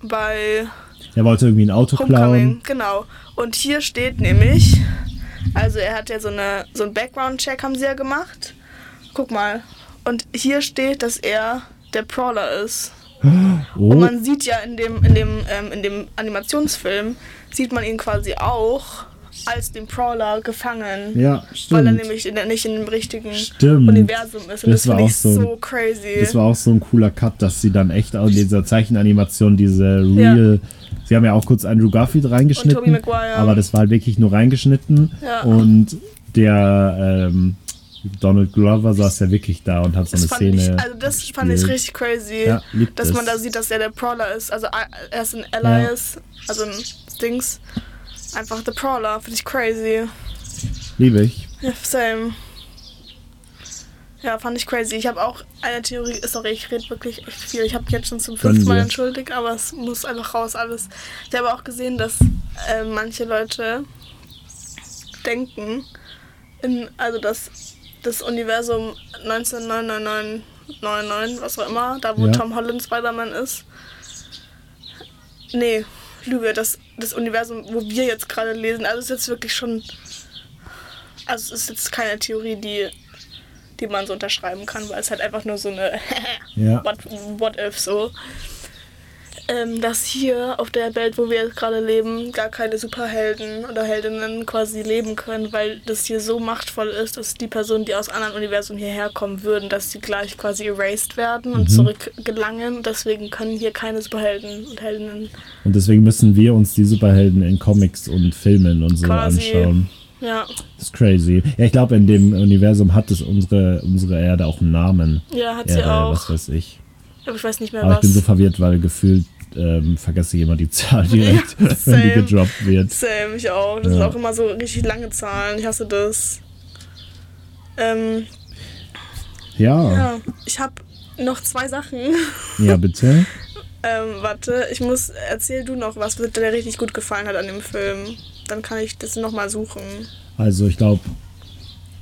bei Er wollte irgendwie ein Auto Homecoming, klauen. genau. Und hier steht nämlich, also er hat ja so eine so einen Background-Check haben sie ja gemacht. Guck mal. Und hier steht, dass er der Prowler ist. Oh, Und man sieht ja in dem, in dem, ähm, in dem Animationsfilm, sieht man ihn quasi auch als den Prowler gefangen. ja, Weil er stimmt. nämlich in der, nicht in dem richtigen Stimmt. Universum ist. Und Das das, war auch so ein- so crazy. Das war auch so ein cooler Cut, dass sie dann echt in dieser Zeichenanimation diese Real. Sie haben ja auch kurz Andrew Garfield reingeschnitten. Aber das war halt wirklich nur reingeschnitten. Ja. Und der ähm, Donald Glover saß ja wirklich da und hat so das eine Szene. ich, also das fand ich gespielt. richtig crazy, Ja, dass es. man da sieht, dass er der Prowler ist. Also er ist ein Alias, also ein Dings. Einfach The Prowler, finde ich crazy. Liebe ich. Ja, same. Ja, fand ich crazy. Ich habe auch eine Theorie, sorry, ich rede wirklich echt viel. Ich habe mich jetzt schon zum fünften Mal entschuldigt, aber es muss einfach raus alles. Ich habe auch gesehen, dass äh, manche Leute denken, in, also dass das Universum 1999, was auch immer, da wo Ja. Tom Holland Spider-Man ist. Nee, Lüge, das, das Universum, wo wir jetzt gerade lesen, also ist jetzt wirklich schon. Also es ist jetzt keine Theorie, die, die man so unterschreiben kann, weil es halt einfach nur so eine Ja. what, what if so. Ähm, dass hier auf der Welt, wo wir gerade leben, gar keine Superhelden oder Heldinnen quasi leben können, weil das hier so machtvoll ist, dass die Personen, die aus anderen Universen hierher kommen würden, dass sie gleich quasi erased werden und zurückgelangen. Deswegen können hier keine Superhelden und Heldinnen Und deswegen müssen wir uns die Superhelden in Comics und Filmen und so Quasi. anschauen. Ja, Das ist crazy. Ja, ich glaube, in dem Universum hat es unsere, unsere Erde auch einen Namen. ja, hat sie Erde, auch. was weiß ich. Aber ich weiß nicht mehr Aber ich was. bin so verwirrt, weil gefühlt ähm, vergesse ich immer die Zahl direkt, Ja, wenn die gedroppt wird. Same, ich auch. Das Ja. sind auch immer so richtig lange Zahlen. Ich hasse das. Ähm, Ja, ja, ja, ich habe noch zwei Sachen. bitte. ähm, warte, ich muss, erzähl du noch was, was dir richtig gut gefallen hat an dem Film. Dann kann ich das nochmal suchen. Also ich glaube,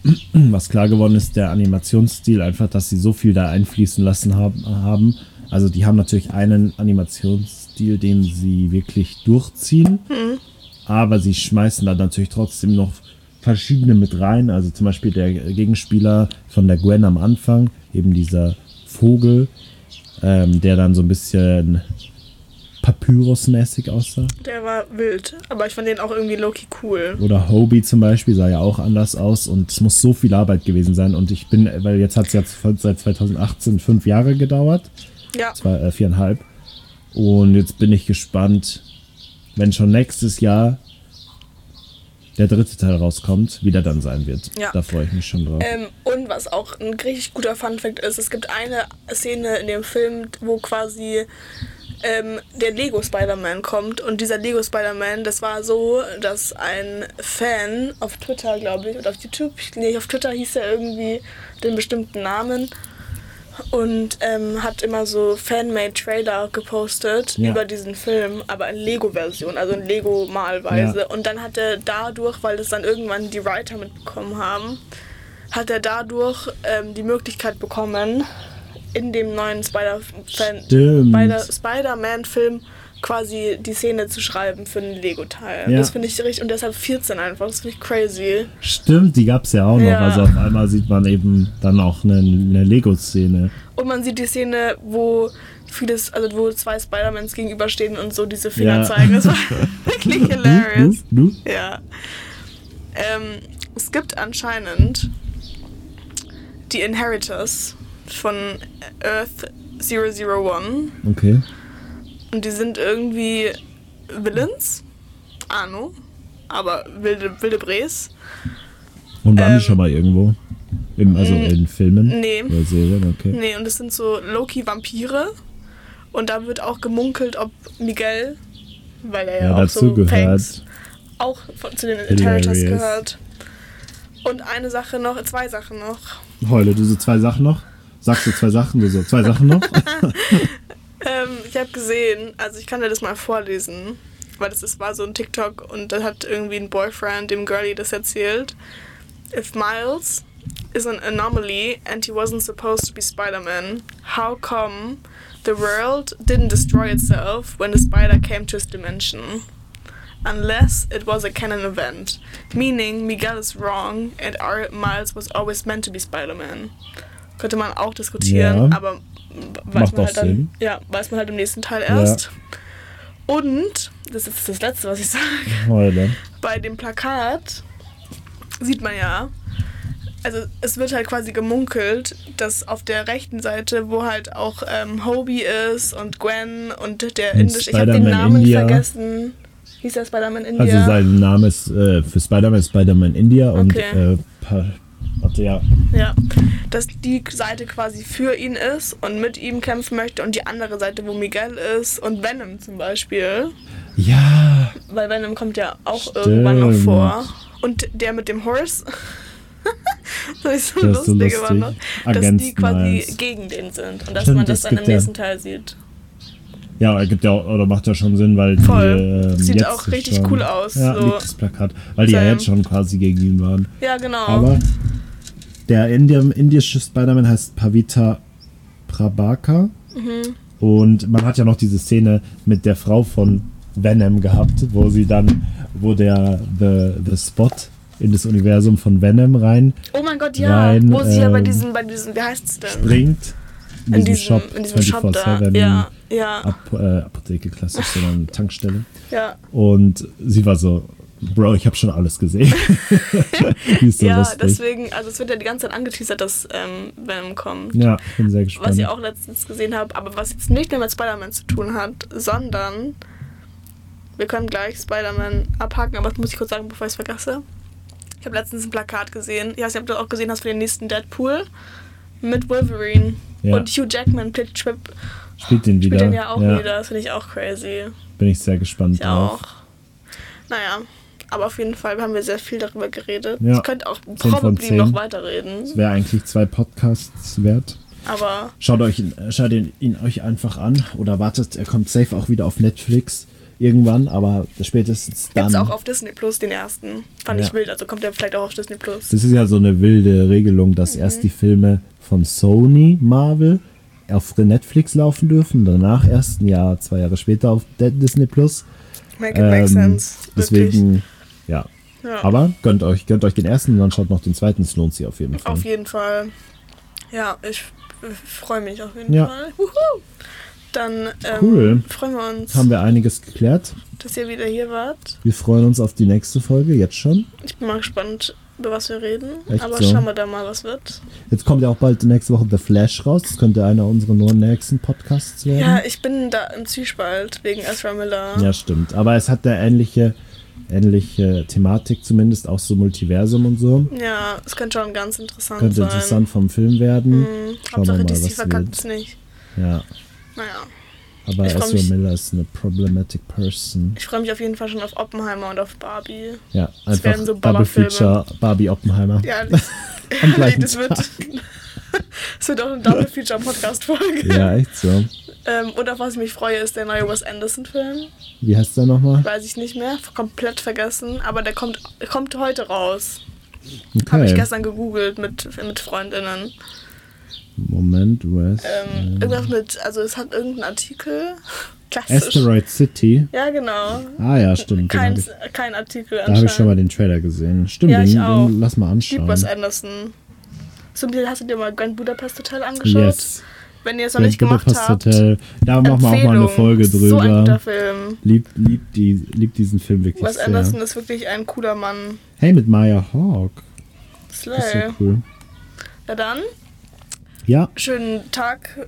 was klar geworden ist, der Animationsstil, einfach, dass sie so viel da einfließen lassen haben. Also die haben natürlich einen Animationsstil, den sie wirklich durchziehen, aber sie schmeißen da natürlich trotzdem noch verschiedene mit rein. Also zum Beispiel der Gegenspieler von der Gwen am Anfang, eben dieser Vogel, ähm, der dann so ein bisschen Papyrus-mäßig aussah. Der war wild, aber ich fand den auch irgendwie low-key cool. Oder Hobie zum Beispiel sah ja auch anders aus und es muss so viel Arbeit gewesen sein. Und ich bin, weil jetzt hat es jetzt seit 2018 fünf Jahre gedauert, Ja, zwar äh, viereinhalb. Und jetzt bin ich gespannt, wenn schon nächstes Jahr der dritte Teil rauskommt, wie der dann sein wird. Ja. Da freue ich mich schon drauf. Ähm, und was auch ein richtig guter Funfact ist, es gibt eine Szene in dem Film, wo quasi ähm, der Lego Spider-Man kommt. Und dieser Lego Spider-Man, das war so, dass ein Fan auf Twitter, glaube ich, oder auf YouTube, nee, auf Twitter hieß er irgendwie den bestimmten Namen. Und ähm, hat immer so Fanmade Trailer gepostet Ja. über diesen Film, aber in Lego-Version, also in Lego-Malweise. Ja. Und dann hat er dadurch, weil das dann irgendwann die Writer mitbekommen haben, hat er dadurch ähm, die Möglichkeit bekommen, in dem neuen Spider-Man-Film quasi die Szene zu schreiben für einen Lego-Teil. Ja. Das finde ich richtig, und deshalb 14 einfach, das finde ich crazy. Stimmt, die gab es ja auch noch. Ja. Also auf einmal sieht man eben dann auch eine, eine Lego-Szene. Und man sieht die Szene, wo vieles, also wo zwei Spider-Mans gegenüberstehen und so diese Finger Ja. zeigen. Das war wirklich hilarious. Du, du, Ja. Ähm, es gibt anscheinend die Inheritors von Earth 001 du. Okay. und die sind irgendwie Villains. Arno. Aber wilde, wilde Brees. Und waren Ähm, die schon mal irgendwo? Im, also in Filmen? nee. Oder Serien, okay. Nee, und es sind so Loki-Vampire. Und da wird auch gemunkelt, ob Miguel, weil er ja, Ja, auch dazu so gehört. Fangs, auch von, zu den Inheritors gehört. Und eine Sache noch, zwei Sachen noch. Heule, so zwei Sachen noch? Sagst du zwei Sachen, du so zwei Sachen noch? Ähm, ich habe gesehen, also ich kann dir das mal vorlesen, weil das ist, war so ein TikTok und da hat irgendwie ein Boyfriend dem Girlie das erzählt. If Miles is an anomaly and he wasn't supposed to be Spider-Man, how come the world didn't destroy itself when the spider came to his dimension? Unless it was a canon event, meaning Miguel is wrong and our Miles was always meant to be Spider-Man. Könnte man auch diskutieren, Ja. aber weiß Macht man halt dann, ja, weiß man halt im nächsten Teil erst. Und, das ist das Letzte, was ich sage, bei dem Plakat sieht man ja, also es wird halt quasi gemunkelt, dass auf der rechten Seite, wo halt auch ähm, Hobie ist und Gwen und der Und Indisch, ich habe den Namen India. vergessen. Hieß der Spider-Man India? Also sein Name ist äh, für Spider-Man Spider-Man India und Okay. äh, warte, ja. Ja, dass die Seite quasi für ihn ist und mit ihm kämpfen möchte und die andere Seite, wo Miguel ist und Venom zum Beispiel. Ja, weil Venom kommt ja auch irgendwann noch Stimmt. vor. Und der mit dem Horse. das ist so Das ist so lustig, lustig. noch, dass Against die quasi Miles. gegen den sind. Und dass Stimmt, man das es dann im ja- nächsten Teil sieht. Ja, ergibt ja auch, oder macht ja schon Sinn, weil Voll. die ähm, Sieht auch richtig schon, cool aus, Ja, so. das Plakat, weil die ja jetzt schon quasi gegen ihn waren. Ja, genau. Aber der Indi indische Spider-Man heißt Pavita Prabhakar. Mhm. Und man hat ja noch diese Szene mit der Frau von Venom gehabt, wo sie dann, wo der The, the Spot in das Universum von Venom rein oh mein Gott, ja. rein, Wo sie ja bei ähm, diesem, bei diesem, wie heißt's denn? springt. In, in diesem, Shop, in diesem Shop da. 24/7, Ja, ja, Ap äh, Apotheke klassisch, sondern Tankstelle. ja. Und sie war so, Bro, ich habe schon alles gesehen. ja, lustig. deswegen, also es wird ja die ganze Zeit angeteasert, dass ähm, Venom kommt. Ja, bin sehr gespannt. Was ich auch letztens gesehen habe, aber was jetzt nicht mehr mit Spider-Man zu tun hat, sondern wir können gleich Spider-Man abhaken, aber das muss ich kurz sagen, bevor ich es vergesse. Ich habe letztens ein Plakat gesehen. Ich weiß nicht, ob du das auch gesehen hast für den nächsten Deadpool mit Wolverine. Ja. Und Hugh Jackman spielt, spielt, Spielt den wieder. spielt den ja auch wieder. Das finde ich auch crazy. Bin ich sehr gespannt Ich drauf. auch. Naja, aber auf jeden Fall haben wir sehr viel darüber geredet. Ja. Ich könnte auch probably noch weiterreden. Wäre eigentlich zwei Podcasts wert. Aber Schaut euch ihn, schaut ihn, ihn euch einfach an oder wartet, er kommt safe auch wieder auf Netflix irgendwann, aber spätestens dann. Gibt's auch auf Disney Plus den ersten. Fand Ja. ich wild, also kommt der vielleicht auch auf Disney Plus. Das ist ja so eine wilde Regelung, dass Mhm. erst die Filme von Sony, Marvel auf Netflix laufen dürfen, danach erst ein Jahr, zwei Jahre später auf Disney Plus. Make it make sense. Wirklich. Ja. Ja. Aber gönnt euch, gönnt euch den ersten und dann schaut noch den zweiten, es lohnt sich auf jeden Fall. Auf jeden Fall. Ja, ich freue mich auf jeden Ja. Fall. Wuhu. Dann ähm, Cool. freuen wir uns, Haben wir einiges geklärt. dass ihr wieder hier wart. Wir freuen uns auf die nächste Folge, jetzt schon. Ich bin mal gespannt, über was wir reden. Echt Aber so? schauen wir da mal, was wird. Jetzt kommt ja auch bald nächste Woche The Flash raus. Das könnte einer unserer nur nächsten Podcasts werden. Ja, ich bin da im Zwiespalt wegen Ezra Miller. Ja, stimmt. Aber es hat eine ähnliche, ähnliche Thematik zumindest, auch so Multiversum und so. Ja, es könnte schon ganz interessant Könnte sein. interessant vom Film werden. Mhm. Schauen wir Hauptsache mal, DC verkackt es nicht. Ja, Naja, aber Ezra Miller ist eine problematic person. ich freue mich auf jeden Fall schon auf Oppenheimer und auf Barbie. Ja, Es einfach so Double. Feature Barbie Oppenheimer. Ja, das, das wird, das wird auch eine Double Feature Podcast Folge. Ja, echt so. Ähm, und auf was ich mich freue, ist der neue Wes Anderson Film. Wie heißt der nochmal? Weiß ich nicht mehr, komplett vergessen, aber der kommt, kommt heute raus. Habe ich Okay. gestern gegoogelt mit, mit Freundinnen. Moment, Wes. Ähm, irgendwas mit, also es hat irgendeinen Artikel. Klassisch. Asteroid City. Ja, genau. Ah ja, stimmt. Kein, ich, kein Artikel da habe ich schon mal den Trailer gesehen. Stimmt, Ja, den, den lass mal Lieb anschauen. Wes Anderson. So, hast du dir mal Grand Budapest Hotel angeschaut? Yes. Wenn ihr es noch Grand nicht gemacht Budapest habt. Hotel. Da machen wir auch mal eine. Folge So ein guter drüber. Film. Lieb, lieb, die, lieb diesen Film wirklich Wes sehr. Anderson ist wirklich ein cooler Mann. Hey, mit Maya Hawk. Das ist Slay. so cool. Na dann, Ja, schönen Tag,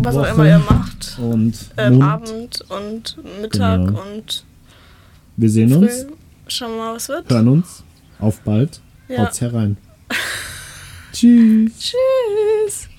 was Woche. auch immer ihr macht. und Ähm. Abend und Mittag Genau. und wir sehen früh. uns, Schauen wir mal, was wird. hören uns. Auf bald. Ja. Haut's herein. Tschüss. Tschüss.